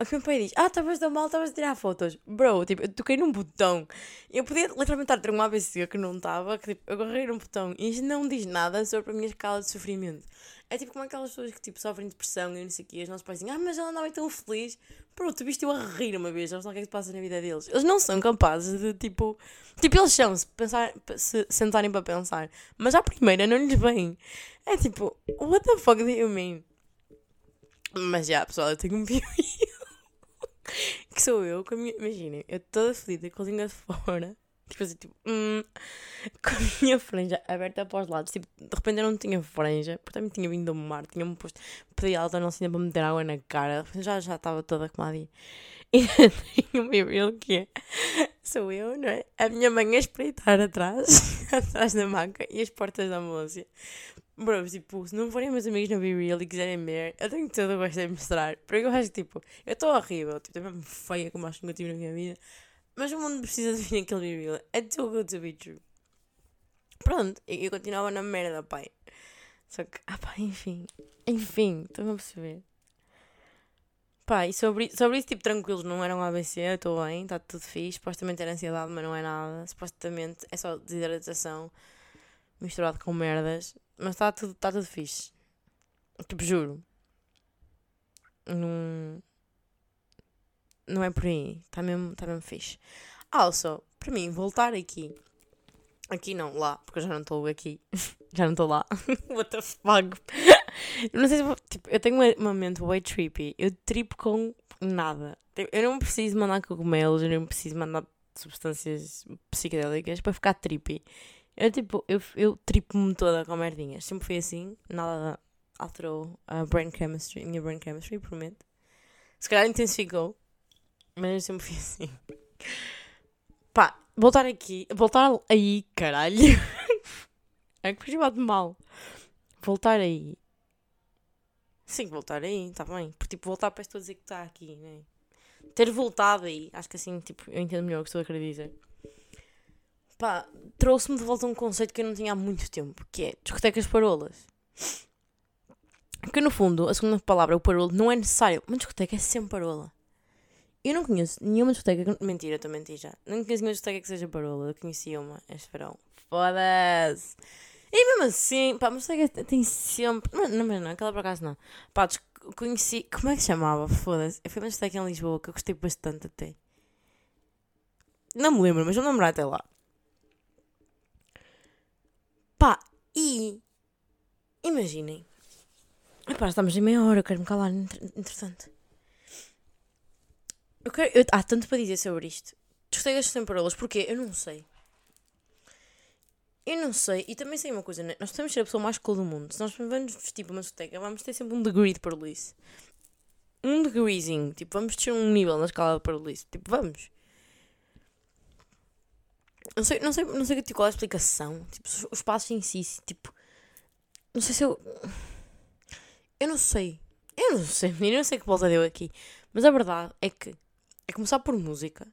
Speaker 1: O que meu pai diz, ah, estavas tão mal, estavas a tirar fotos. Bro, tipo, eu toquei num botão. Eu podia literalmente estar a ter um ABC que não estava, que tipo, eu agarrei num botão. E isto não diz nada sobre a minha escala de sofrimento. É tipo como aquelas pessoas que tipo, sofrem depressão e não sei o quê. Os nossos pais dizem, ah, mas ela andava tão feliz. Pronto, tu viste eu a rir uma vez, não sei o que é que se passa na vida deles. Eles não são capazes de tipo. Tipo, eles são, se, pensar, se sentarem para pensar. Mas à primeira não lhes vem. É tipo, what the fuck do you mean? Mas já, pessoal, eu tenho um bio que sou eu, com a minha. Imaginem, eu toda fedida com a língua de fora Tipo assim, tipo, hum, com a minha franja aberta para os lados. Tipo, de repente eu não tinha franja, também tinha vindo do mar, tinha-me posto, pedi alta não tinha para meter água na cara, já já estava toda comadinha. E tenho um bebê que é, sou eu, não é? A minha mãe a espreitar atrás, atrás da maca e as portas da ambulância. Bro, tipo, se não forem meus amigos no Be Real e quiserem ver, eu tenho todo o gosto de mostrar. Porque eu acho que, tipo, eu estou horrível, tipo, também mesmo feia como acho que nunca tive na minha vida. Mas o mundo precisa de vir aquele reveal. É too good to be true. Pronto, e eu continuava na merda, pai. Só que, ah pá, enfim. Enfim, estão a perceber. Pá, e sobre, sobre isso, tipo, tranquilos, não eram ABC, estou bem, está tudo fixe. Supostamente era ansiedade, mas não é nada. Supostamente é só desidratação misturado com merdas. Mas está tudo, tá tudo fixe. Tipo, juro. Não não é por aí. Está mesmo, tá mesmo fixe. Also, para mim, voltar aqui. Aqui não, lá, porque eu já não estou aqui. já não estou lá. What the fuck? não sei se. Tipo, eu tenho um momento way trippy. Eu tripo com nada. Tipo, eu não preciso mandar cogumelos, eu não preciso mandar substâncias psicodélicas para ficar trippy. Eu, tipo, eu, eu tripo-me toda com merdinhas. Sempre foi assim, nada alterou a brain chemistry, a minha brain chemistry, prometo. Se calhar intensificou, mas eu sempre fui assim. Pá, voltar aqui. Voltar aí, caralho. é que fui de mal. Voltar aí. Sim, voltar aí, tá bem. Porque, tipo, voltar para estou a dizer que está aqui, né? Ter voltado aí. Acho que assim, tipo, eu entendo melhor o que estou a querer dizer. Pá, trouxe-me de volta um conceito que eu não tinha há muito tempo, que é discotecas parolas. Porque no fundo, a segunda palavra, o parolo, não é necessário. Uma discoteca é sempre parola. Eu não conheço nenhuma discoteca. Mentira, estou a mentir já. Não conheço nenhuma discoteca que seja parola. Eu conheci uma este verão. Foda-se! E mesmo assim, pá, mas discoteca tem sempre. Não, não, não, aquela por acaso não. Pá, conheci. Como é que chamava? Foda-se. Eu fui uma discoteca em Lisboa que eu gostei bastante até. Não me lembro, mas vou lembrar até lá. Pá, e. Imaginem. Epá, estamos em meia hora, eu quero me calar, interessante. Eu quero, eu, há tanto para dizer sobre isto. Discotecas sem parolas, porquê? Eu não sei. Eu não sei. E também sei uma coisa, né? nós que ser a pessoa mais cool do mundo. Se nós vamos vestir para uma discoteca, vamos ter sempre um degree de parolice. Um degreezinho. Tipo, vamos ter um nível na escala de parolice. Tipo, vamos. Não sei, não sei, não sei tipo, qual é a explicação. Tipo, os espaços em si, tipo. Não sei se eu. Eu não sei. Eu não sei, eu não sei que volta deu aqui. Mas a verdade é que é começar por música.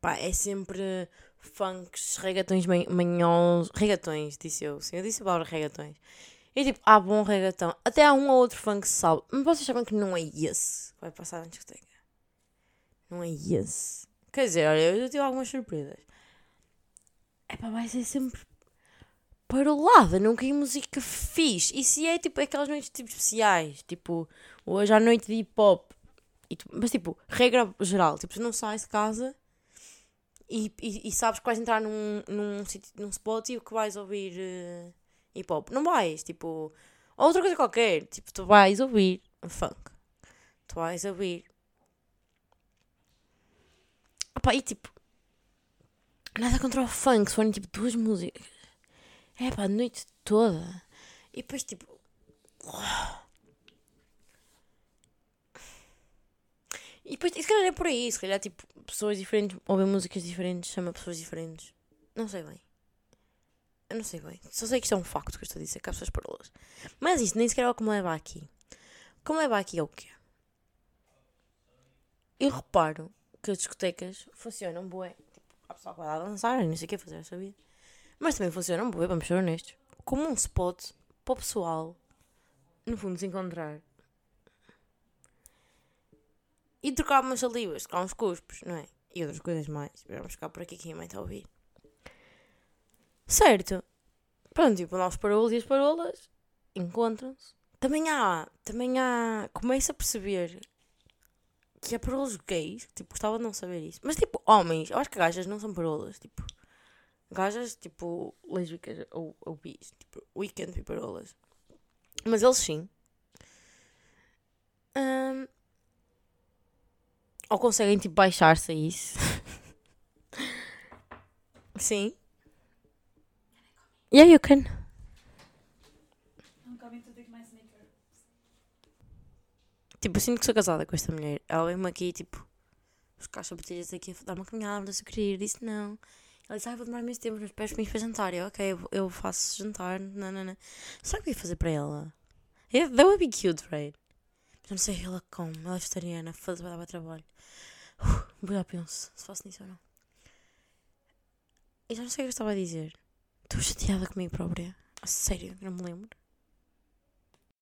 Speaker 1: Pá, é sempre funks, regatões manhãos. Regatões, disse eu. Sim, eu disse a palavra regatões. E tipo, há bom regatão. Até há um ou outro funk salvo. Mas vocês sabem que não é esse que vai passar na discoteca. Não é esse. Quer dizer, olha, eu tive algumas surpresas. É pá, vai ser sempre para o lado, nunca em música fixe. E se é tipo aquelas noites tipo especiais, tipo hoje à noite de hip hop. E, mas tipo, regra geral, tipo, tu não sais de casa e, e, e sabes que vais entrar num, num, num spot e que vais ouvir uh, hip hop. Não vais, tipo, outra coisa qualquer. Tipo, tu vais ouvir funk. Tu vais ouvir. Opa, e tipo, nada contra o funk, se forem tipo duas músicas. É pá, a noite toda. E depois tipo. E depois, se calhar é por aí, se calhar tipo, pessoas diferentes ouvem músicas diferentes, chama pessoas diferentes. Não sei bem. Eu não sei bem. Só sei que isto é um facto que eu estou a dizer, que há pessoas parolas. Mas isto nem sequer é o que me leva aqui. O que me leva aqui é o quê? Eu reparo que as discotecas funcionam bué. Tipo, há pessoal que vai lá dançar, não sei o que fazer essa vida. Mas também funcionam bué, vamos ser honestos. Como um spot para o pessoal, no fundo, se encontrar. E trocar umas salivas, trocar uns cuspos, não é? E outras coisas mais. Vamos ficar por aqui, quem mãe está a ouvir. Certo. Pronto, tipo, lá os e as parolas encontram-se. Também há, também há, começa a perceber que é parolos gays, tipo, gostava de não saber isso. Mas tipo, homens, eu acho que gajas não são parolas, tipo, gajas, tipo, lésbicas ou, ou bis, tipo, weekend e parolas. Mas eles sim. Um, ou conseguem, tipo, baixar-se a isso. sim. Yeah, you can. Tipo, eu sinto que sou casada com esta mulher. Ela veio-me aqui, tipo, buscar sapatilhas aqui, dar uma caminhada, se eu queria. Disse não. Ela disse, ah, vou demorar menos tempo, mas peço para para jantar. Eu, ok, eu, faço jantar. Não, não, não. Sabe o que eu ia fazer para ela? Yeah, that would be cute, right? Mas não sei ela como. Ela é vegetariana, foda-se, vai dar trabalho. Uh, já penso se faço nisso ou não. E já não sei o que eu estava a dizer. Estou chateada comigo própria. A sério, não me lembro.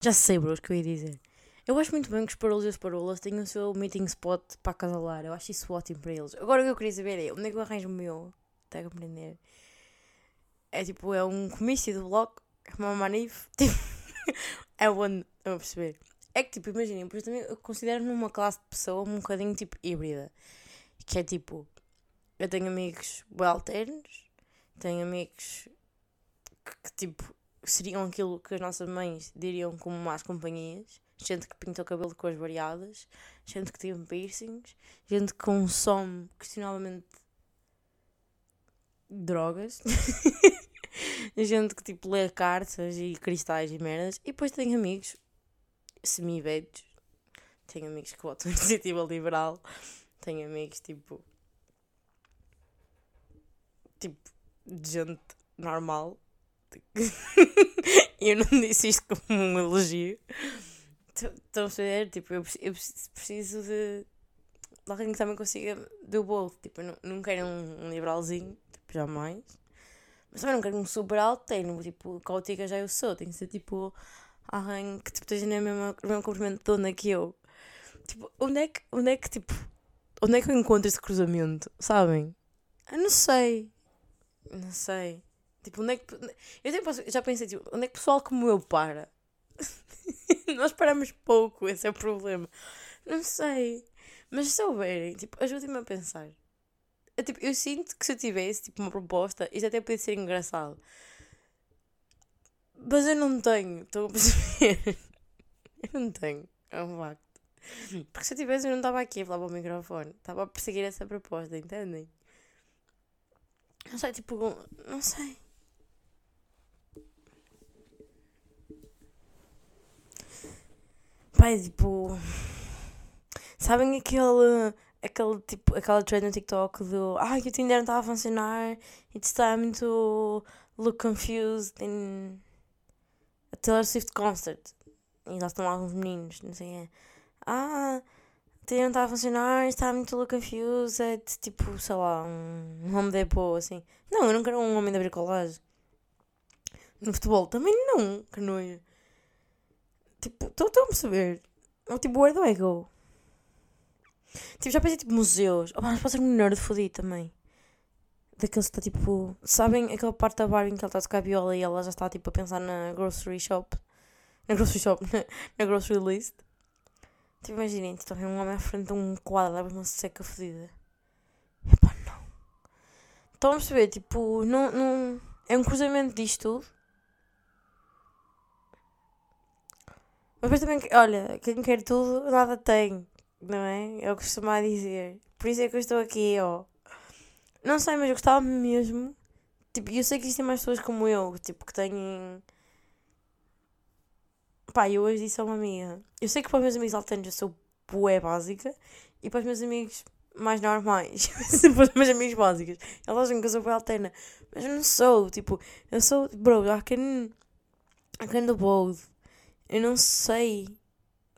Speaker 1: Já sei, bro, o que eu ia dizer. Eu acho muito bem que os parolos e as parolas tenham o seu meeting spot para acasalar. Eu acho isso ótimo para eles. Agora o que eu queria saber é onde é que eu arranjo o meu? Até compreender. É tipo, é um comício do bloco, é uma manif. Tipo, é onde. Eu vou perceber. É que tipo, imaginem, também eu considero numa classe de pessoa um bocadinho tipo híbrida. Que é tipo, eu tenho amigos alternos, tenho amigos que, tipo seriam aquilo que as nossas mães diriam como más companhias. Gente que pinta o cabelo de cores variadas, gente que tem piercings, gente que consome questionavelmente drogas, gente que tipo lê cartas e cristais e merdas. E depois tenho amigos semi-velhos, tenho amigos que votam iniciativa liberal, tenho amigos tipo. tipo, de gente normal eu não disse isto como um elogio. Estão a ver? Tipo, eu, eu preciso de, de alguém que também consiga do bolo. Tipo, não, não quero um, um liberalzinho, tipo, jamais. Mas também não quero um super alterno. Tipo, caótica já eu sou. Tem que ser tipo alguém que tipo, esteja no mesmo, no mesmo comprimento de onda que eu. Tipo, onde é que, onde é que, tipo, onde é que eu encontro esse cruzamento? Sabem? Eu não sei. Não sei. Tipo, onde é que. Eu já pensei, tipo, onde é que pessoal como eu para? Nós paramos pouco, esse é o problema. Não sei. Mas se souberem, tipo, ajudem-me a pensar. Eu, tipo, eu sinto que se eu tivesse tipo, uma proposta, isto até podia ser engraçado. Mas eu não tenho, estou a perceber. eu não tenho, é um facto. Porque se eu tivesse, eu não estava aqui a falar para o microfone. Estava a perseguir essa proposta, entendem? Não sei, tipo, não sei. Pai, tipo. Sabem aquele. Aquele tipo, aquela trend no TikTok do que o Tinder não estava a funcionar, it's time to look confused in a Taylor Swift concert. E lá estão alguns meninos, não sei é. Ah, não estava a funcionar, estava muito look confused, tipo, sei lá, um home depot, assim. Não, eu não quero um homem da bricolagem. No futebol também não, que nojo. Tipo, estão a perceber? Ou tipo, where do I go? Tipo, já pensei tipo museus. Oh, mas pode ser um nerd fodido também. Daqueles que está tipo. Sabem aquela parte da Barbie em que ela está a tocar viola e ela já está tipo a pensar na grocery shop? Na grocery shop, na, na grocery list. Tipo, imaginem, estão a ver um homem à frente de um quadro, abre uma seca fodida. Epá, não. Estão a perceber? Tipo, não, não. É um cruzamento disto tudo. Mas depois também, olha, quem quer tudo, nada tem. Não é? É o que dizer. Por isso é que eu estou aqui, ó. Não sei, mas eu gostava mesmo. Tipo, eu sei que existem mais pessoas como eu, tipo, que têm. Pá, eu hoje disse a uma amiga. Eu sei que para os meus amigos altanos eu sou bué básica e para os meus amigos mais normais, para os meus amigos básicos, eles acham que eu sou bué alterna. Mas eu não sou, tipo, eu sou, bro, I can. I can do both. Eu não sei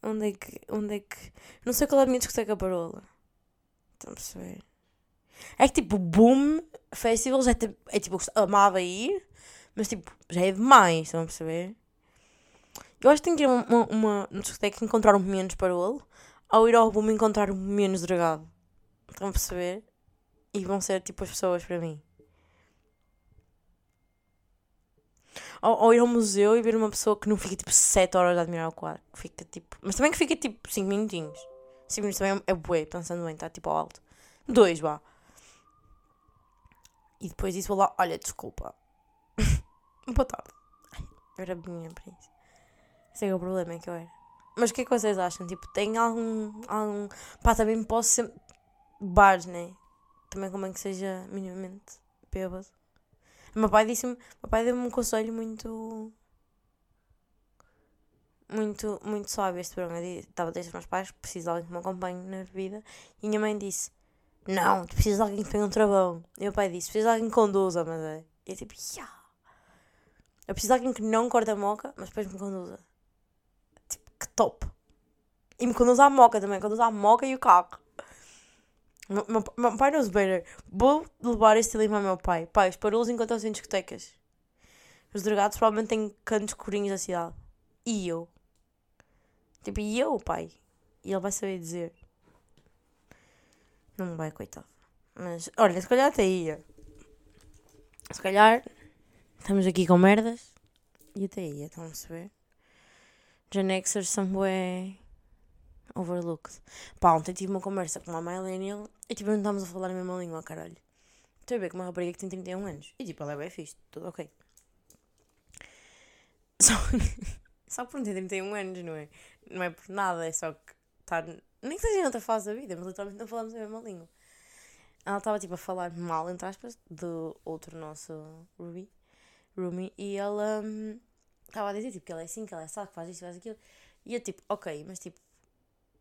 Speaker 1: onde é que. Onde é que. Não sei qual é a minha discoteca parola. Estão a perceber? É que tipo, Boom Festivals é, tipo, é tipo, amava ir, mas tipo, já é demais, estão a perceber? Eu acho que tenho que ir uma, uma, uma discoteca encontrar um menos parolo, ou ir ao Boom encontrar um menos dragado. Estão a perceber? E vão ser tipo as pessoas para mim. Ou, ou, ir ao museu e ver uma pessoa que não fica tipo 7 horas a admirar o quadro. Fica tipo. Mas também que fica tipo 5 minutinhos. 5 minutos também é bué, pensando bem, está tipo ao alto. 2, vá. E depois disso vou lá, olha, desculpa. Boa tarde. Eu era minha príncipe. Esse é o problema é que eu era. Mas o que é que vocês acham? Tipo, tem algum. algum... Pá, também posso ser. Bares, né? Também como é que seja minimamente bêbado. O meu pai disse-me. meu pai deu-me um conselho muito. Muito, muito sábio este programa. Estava a dizer aos meus pais que preciso de alguém que me acompanhe na bebida. E minha mãe disse: Não, tu precisas de alguém que tenha um travão. E meu pai disse: Precisas de alguém que conduza, mas é. E eu tipo, yeah. Eu preciso de alguém que não corta a moca, mas depois me conduza. Tipo, que top. E me conduza a moca também, conduza a moca e o carro. Meu, meu, pai knows better. Vou levar este lima ao meu pai. Pai, os parolos encontram-se em discotecas. Os drogados provavelmente têm cantos escurinhos da cidade. E eu? Tipo, e eu, pai? E ele vai saber dizer. Não vai, coitado. Mas, olha, se calhar até ia. Se calhar estamos aqui com merdas e até ia, estão a perceber? Gen Xers são bué overlooked. Pá, ontem tive uma conversa com uma millennial e tipo, não estávamos a falar a mesma língua, caralho. Estou a ver com uma rapariga que tem 31 anos. E tipo, ela é bem fixe, tudo ok. Só, só por não ter 31 anos, não é? Não é por nada, é só que está. Nem que seja em outra fase da vida, mas literalmente não falamos a mesma língua. Ela estava tipo a falar mal, entre aspas, do outro nosso Ruby, Rumi, e ela estava hum, a dizer tipo, que ela é assim, que ela é assim, que faz isto, faz aquilo. E eu tipo, ok, mas tipo,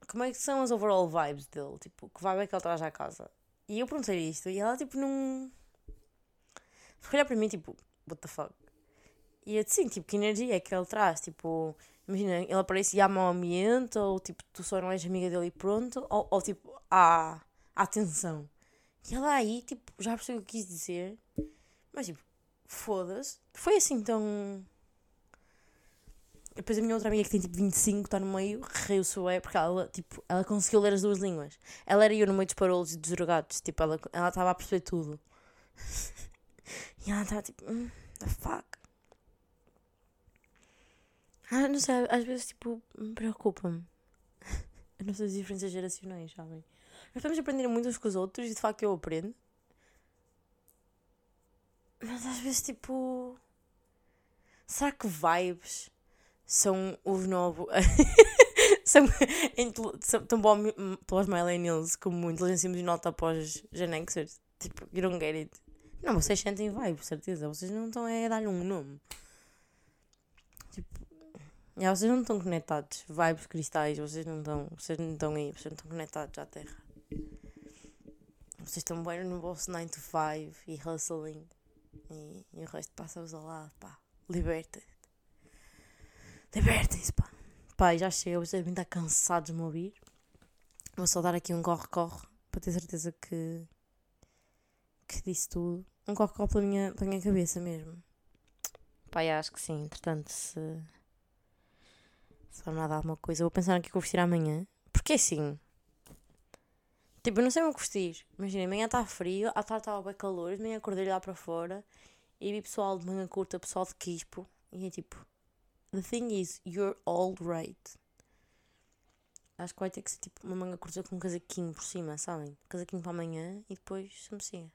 Speaker 1: como é que são as overall vibes dele? Tipo, que vibe é que ele traz à casa? E eu perguntei isto e ela, tipo, não. Ficou olhar para mim, tipo, what the fuck? E eu disse, sim, tipo, que energia é que ele traz? Tipo, imagina, ele aparece e há mau ambiente, ou tipo, tu só não és amiga dele e pronto, ou, ou tipo, há, tensão. E ela aí, tipo, já percebeu o que quis dizer, mas tipo, foda-se. Foi assim tão depois a minha outra amiga que tem tipo 25, está no meio, riu-se é porque ela, tipo, ela conseguiu ler as duas línguas. Ela era eu no meio dos parolos e dos drogados, tipo, ela estava a perceber tudo. e ela estava tipo, mm, the fuck. Ah, não sei, às vezes, tipo, me preocupa-me. As nossas diferenças geracionais, sabem? Nós estamos a aprender muito uns com os outros e de facto eu aprendo. Mas às vezes, tipo. Será que vibes são os novos. são, são tão bom para os millennials como inteligência emocional está para os Gen Xers. Tipo, you don't get it. Não, vocês sentem vibe, certeza. Vocês não estão a dar-lhe um nome. Tipo, já, vocês não estão conectados. Vibes cristais, vocês não estão. Vocês não estão aí, vocês não estão conectados à Terra. Vocês estão bem no vosso 9 to 5 e hustling. E, e o resto passa-vos ao lado, pá. Liberta. Libertem-se, pá. Pá, já chega, vocês devem estar cansados de me ouvir. Vou só dar aqui um corre-corre para ter certeza que, que disse tudo. Um corre-corre pela minha, pela minha cabeça mesmo. Pai, acho que sim. Entretanto, se, se vai-me dar alguma coisa, vou pensar aqui que vou vestir amanhã. Porque assim. Tipo, eu não sei o que vestir. Imagina, amanhã está frio, à tarde estava bem calor, de manhã acordei lá para fora e vi pessoal de manga curta, pessoal de quispo. E é tipo, the thing is, you're all right. Acho que vai ter que ser tipo uma manga curta com um casaquinho por cima, sabem? Casaquinho para amanhã e depois chamecinha.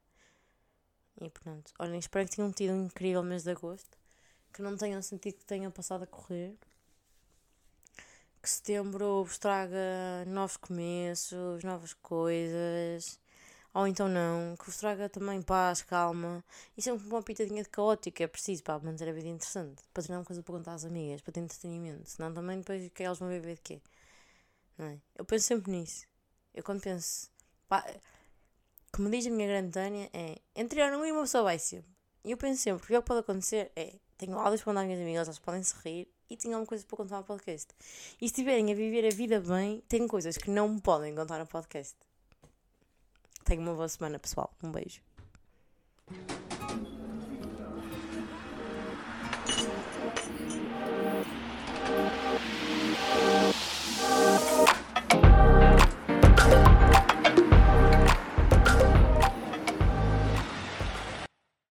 Speaker 1: E pronto. Olhem, espero que tenham tido um incrível mês de agosto. Que não tenham sentido que tenham passado a correr. Que setembro vos traga novos começos, novas coisas. Ou então não. Que vos traga também paz, calma. E sempre uma pitadinha de caótico. É preciso para manter a vida interessante. Para ter uma coisa para contar às amigas. Para ter entretenimento. Senão também depois que elas vão viver de quê? Não é? Eu penso sempre nisso. Eu quando penso. Pá, como diz a minha grande Tânia, é. Entre ano e uma pessoa vai sempre. E eu penso sempre, o que é que pode acontecer é. Tenho áudios para contar às minhas amigas, elas podem se rir e tenho alguma coisa para contar no podcast. E se estiverem a viver a vida bem, tem coisas que não me podem contar no podcast. Tenham uma boa semana, pessoal. Um beijo.